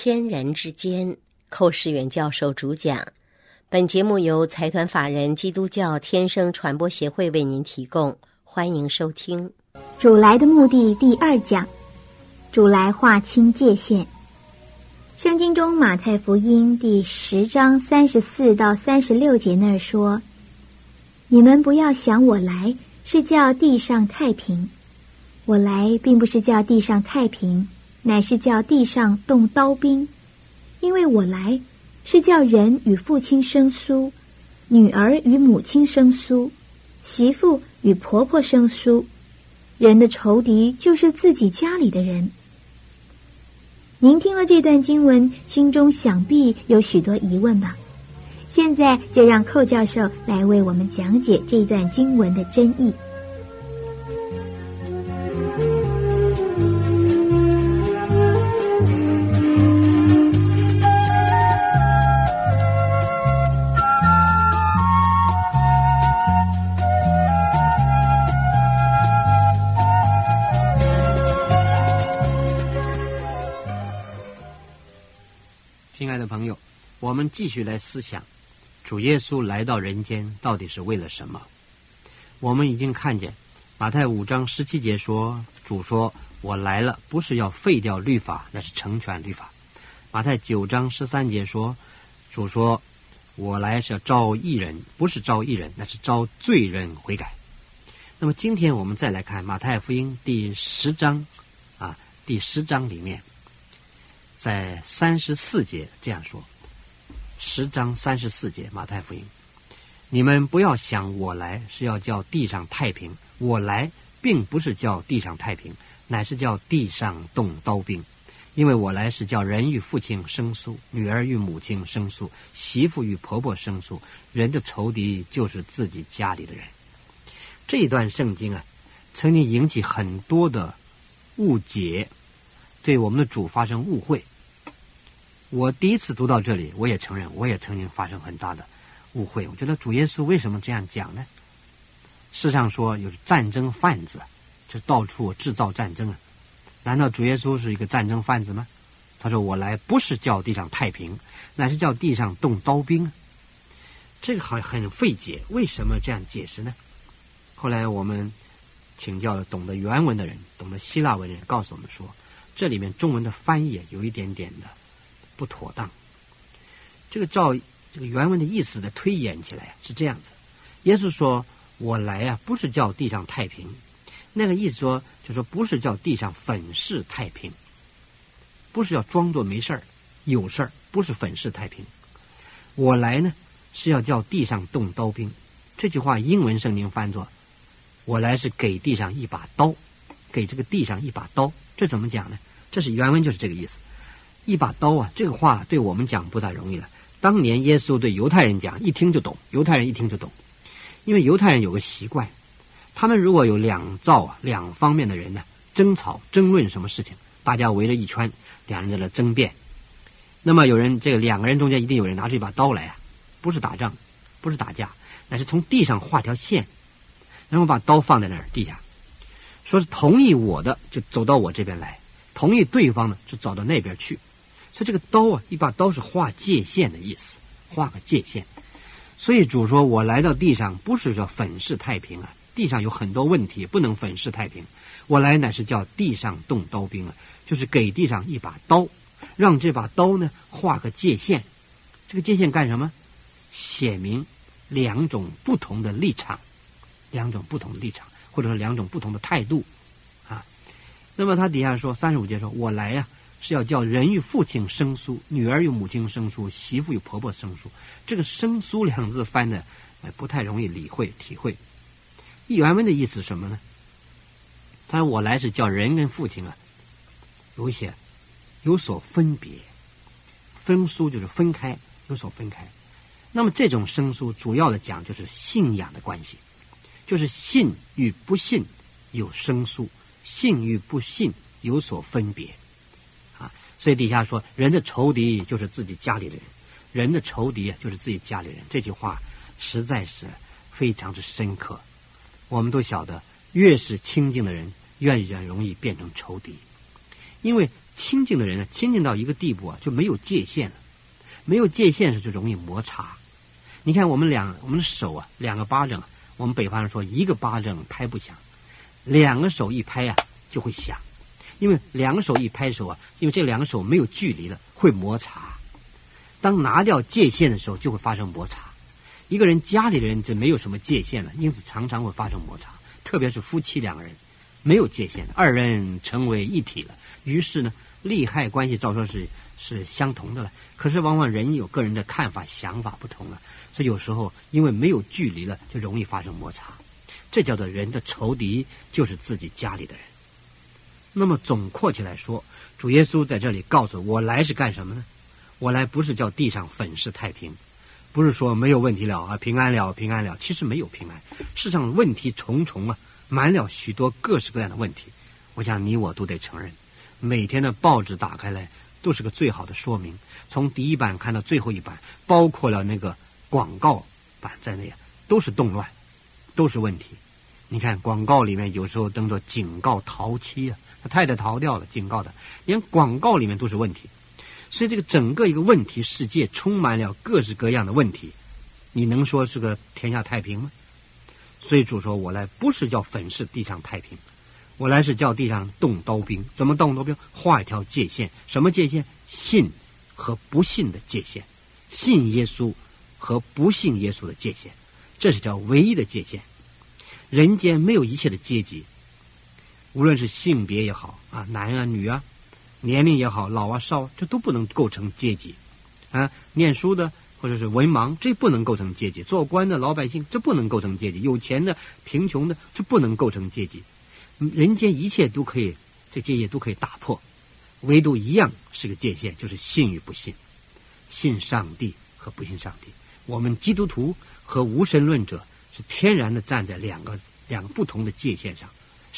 天人之间，寇世远教授主讲。本节目由财团法人基督教天生传播协会为您提供，欢迎收听。主来的目的第二讲，主来划清界限。圣经中马太福音第十章三十四到三十六节那儿说：“你们不要想我来是叫地上太平，我来并不是叫地上太平。”乃是叫地上动刀兵，因为我来是叫人与父亲生疏，女儿与母亲生疏，媳妇与婆婆生疏。人的仇敌就是自己家里的人。您听了这段经文，心中想必有许多疑问吧？现在就让寇教授来为我们讲解这段经文的真意。朋友，我们继续来思想，主耶稣来到人间到底是为了什么？我们已经看见马太五章十七节说，主说：“我来了，不是要废掉律法，那是成全律法。”马太九章十三节说，主说：“我来是要招义人，不是招义人，那是招罪人悔改。”那么今天我们再来看马太福音第十章啊，第十章里面。在三十四节这样说，十章三十四节马太福音，你们不要想我来是要叫地上太平，我来并不是叫地上太平，乃是叫地上动刀兵，因为我来是叫人与父亲生疏，女儿与母亲生疏，媳妇与婆婆生疏，人的仇敌就是自己家里的人。这一段圣经啊，曾经引起很多的误解。对我们的主发生误会，我第一次读到这里，我也承认，我也曾经发生很大的误会。我觉得主耶稣为什么这样讲呢？世上说有战争贩子，就到处制造战争啊？难道主耶稣是一个战争贩子吗？他说：“我来不是叫地上太平，乃是叫地上动刀兵。”这个好像很费解，为什么这样解释呢？后来我们请教了懂得原文的人，懂得希腊文的人，告诉我们说。这里面中文的翻译有一点点的不妥当。这个照这个原文的意思的推演起来是这样子：耶稣说：“我来啊，不是叫地上太平。”那个意思说，就说不是叫地上粉饰太平，不是要装作没事儿，有事儿，不是粉饰太平。我来呢，是要叫地上动刀兵。这句话英文圣经翻作：“我来是给地上一把刀，给这个地上一把刀。”这怎么讲呢？这是原文就是这个意思，一把刀啊！这个话对我们讲不大容易了。当年耶稣对犹太人讲，一听就懂。犹太人一听就懂，因为犹太人有个习惯，他们如果有两造啊两方面的人呢争吵争论什么事情，大家围着一圈，两人在那争辩。那么有人这个两个人中间一定有人拿出一把刀来啊，不是打仗，不是打架，乃是从地上画条线，然后把刀放在那儿地下，说是同意我的就走到我这边来。同意对方呢，就走到那边去。所以这个刀啊，一把刀是画界限的意思，画个界限。所以主说：“我来到地上，不是说粉饰太平啊，地上有很多问题，不能粉饰太平。我来乃是叫地上动刀兵啊，就是给地上一把刀，让这把刀呢画个界限。这个界限干什么？写明两种不同的立场，两种不同的立场，或者说两种不同的态度啊。”那么他底下说三十五节说：“我来呀，是要叫人与父亲生疏，女儿与母亲生疏，媳妇与婆婆生疏。这个‘生疏’两字翻的，不太容易理会体会。原文的意思是什么呢？他说：‘我来是叫人跟父亲啊，有一些有所分别，分疏就是分开，有所分开。那么这种生疏，主要的讲就是信仰的关系，就是信与不信有生疏。”信与不信有所分别，所以底下说人的仇敌就是自己家里的人，人的仇敌就是自己家里人。这句话实在是非常之深刻。我们都晓得，越是亲近的人，越越容易变成仇敌，因为亲近的人呢，亲近到一个地步啊，就没有界限了。没有界限时就容易摩擦。你看我们两我们的手啊，两个巴掌，我们北方人说一个巴掌拍不响，两个手一拍啊就会响。因为两手一拍手啊，因为这两手没有距离了，会摩擦。当拿掉界限的时候，就会发生摩擦。一个人家里的人就没有什么界限了，因此常常会发生摩擦。特别是夫妻两个人没有界限，二人成为一体了，于是呢，利害关系照说是是相同的了。可是往往人有个人的看法、想法不同了，所以有时候因为没有距离了，就容易发生摩擦。这叫做人的仇敌就是自己家里的人。那么总括起来说，主耶稣在这里告诉我来是干什么呢？我来不是叫地上粉饰太平，不是说没有问题了啊，平安了，平安了。其实没有平安，世上问题重重啊，满了许多各式各样的问题。我想你我都得承认，每天的报纸打开来都是个最好的说明，从第一版看到最后一版，包括了那个广告版在内，都是动乱，都是问题。你看广告里面有时候登着警告淘妻啊。他太太逃掉了，警告他，连广告里面都是问题，所以这个整个一个问题世界充满了各式各样的问题，你能说是个天下太平吗？所以主说：“我来不是叫粉饰地上太平，我来是叫地上动刀兵。怎么动刀兵？画一条界限，什么界限？信和不信的界限，信耶稣和不信耶稣的界限，这是叫唯一的界限。人间没有一切的阶级。”无论是性别也好啊，男啊女啊，年龄也好，老啊少，这都不能构成阶级啊。念书的或者是文盲，这不能构成阶级；做官的老百姓，这不能构成阶级；有钱的、贫穷的，这不能构成阶级。人间一切都可以，这界限都可以打破，唯独一样是个界限，就是信与不信，信上帝和不信上帝。我们基督徒和无神论者是天然的站在两个两个不同的界限上。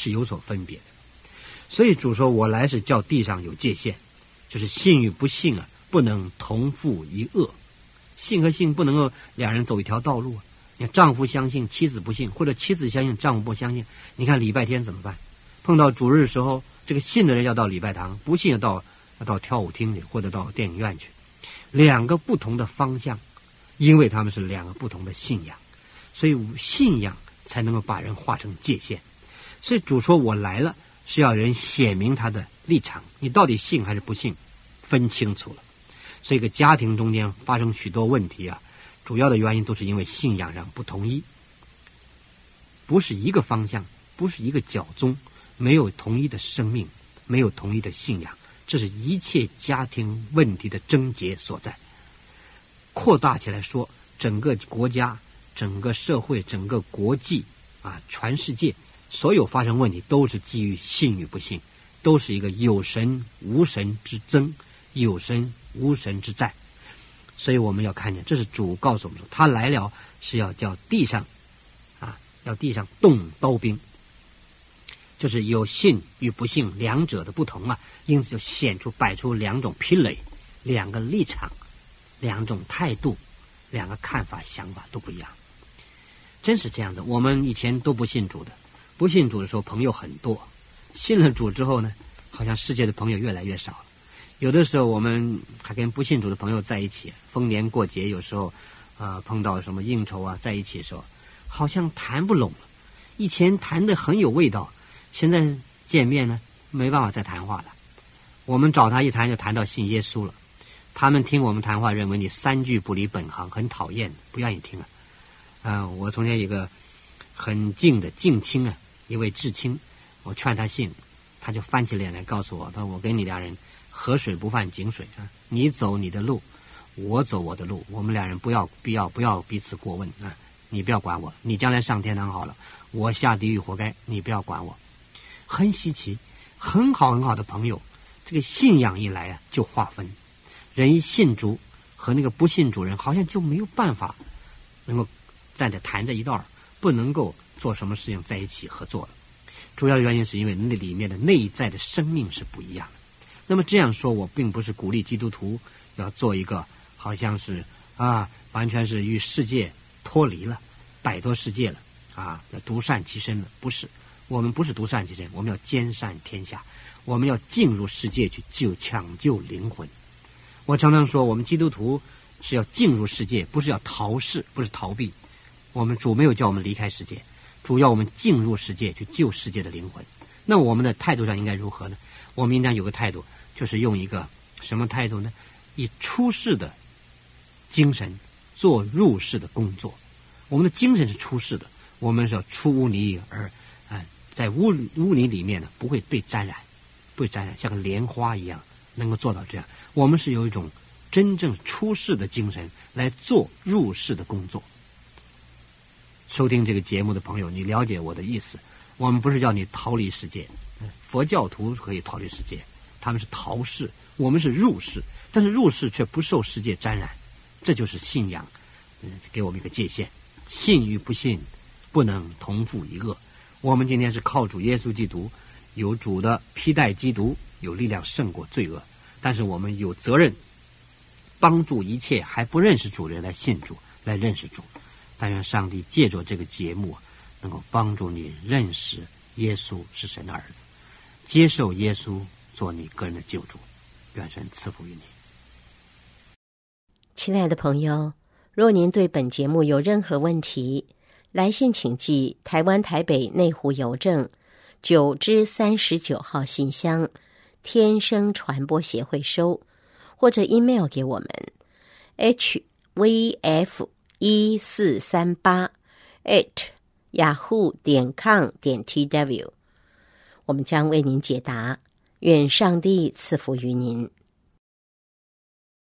是有所分别的，所以主说：“我来是叫地上有界限，就是信与不信啊，不能同负一恶。信和信不能够两人走一条道路。你看，丈夫相信，妻子不信，或者妻子相信，丈夫不相信。你看礼拜天怎么办？碰到主日的时候，这个信的人要到礼拜堂，不信到要到跳舞厅里或者到电影院去。两个不同的方向，因为他们是两个不同的信仰，所以信仰才能够把人划成界限。”所以主说：“我来了，是要人显明他的立场。你到底信还是不信，分清楚了。所以，个家庭中间发生许多问题啊，主要的原因都是因为信仰上不统一，不是一个方向，不是一个教宗，没有统一的生命，没有统一的信仰，这是一切家庭问题的症结所在。扩大起来说，整个国家、整个社会、整个国际啊，全世界。”所有发生问题都是基于信与不信，都是一个有神无神之争，有神无神之战。所以我们要看见，这是主告诉我们说，他来了是要叫地上，啊，要地上动刀兵，就是有信与不信两者的不同啊，因此就显出摆出两种壁垒，两个立场，两种态度，两个看法想法都不一样。真是这样的，我们以前都不信主的。不信主的时候，朋友很多；信了主之后呢，好像世界的朋友越来越少了。有的时候，我们还跟不信主的朋友在一起，逢年过节，有时候啊碰到什么应酬啊，在一起的时候，好像谈不拢了。以前谈的很有味道，现在见面呢，没办法再谈话了。我们找他一谈，就谈到信耶稣了。他们听我们谈话，认为你三句不离本行，很讨厌，不愿意听了。啊，我从前一个很近的近亲啊。一位至亲，我劝他信，他就翻起脸来告诉我：“他说我跟你俩人河水不犯井水啊，你走你的路，我走我的路，我们俩人不要必要不要彼此过问啊，你不要管我，你将来上天堂好了，我下地狱活该，你不要管我。”很稀奇，很好很好的朋友，这个信仰一来啊，就划分人一信主和那个不信主人，好像就没有办法能够站在谈着一道儿，不能够。做什么事情在一起合作了，主要的原因是因为那里面的内在的生命是不一样的。那么这样说，我并不是鼓励基督徒要做一个好像是啊，完全是与世界脱离了、摆脱世界了啊，要独善其身了。不是，我们不是独善其身，我们要兼善天下。我们要进入世界去救抢救灵魂。我常常说，我们基督徒是要进入世界，不是要逃世，不是逃避。我们主没有叫我们离开世界，主要我们进入世界去救世界的灵魂。那我们的态度上应该如何呢？我们应当有个态度，就是用一个什么态度呢？以出世的精神做入世的工作。我们的精神是出世的，我们是要出污泥而啊，在污污泥里面呢，不会被沾染，不沾染，像个莲花一样，能够做到这样。我们是有一种真正出世的精神来做入世的工作。收听这个节目的朋友，你了解我的意思？我们不是叫你逃离世界，佛教徒可以逃离世界，他们是逃世，我们是入世，但是入世却不受世界沾染，这就是信仰，给我们一个界限。信与不信，不能同负一恶。我们今天是靠主耶稣基督，有主的披戴基督，有力量胜过罪恶。但是我们有责任帮助一切还不认识主人来信主，来认识主。但愿上帝借着这个节目，能够帮助你认识耶稣是神的儿子，接受耶稣做你个人的救主。愿神赐福于你，亲爱的朋友。若您对本节目有任何问题，来信请寄台湾台北内湖邮政九之三十九号信箱，天生传播协会收，或者 email 给我们 h v f 一四三八 at yahoo 点 com 点 t w，我们将为您解答。愿上帝赐福于您。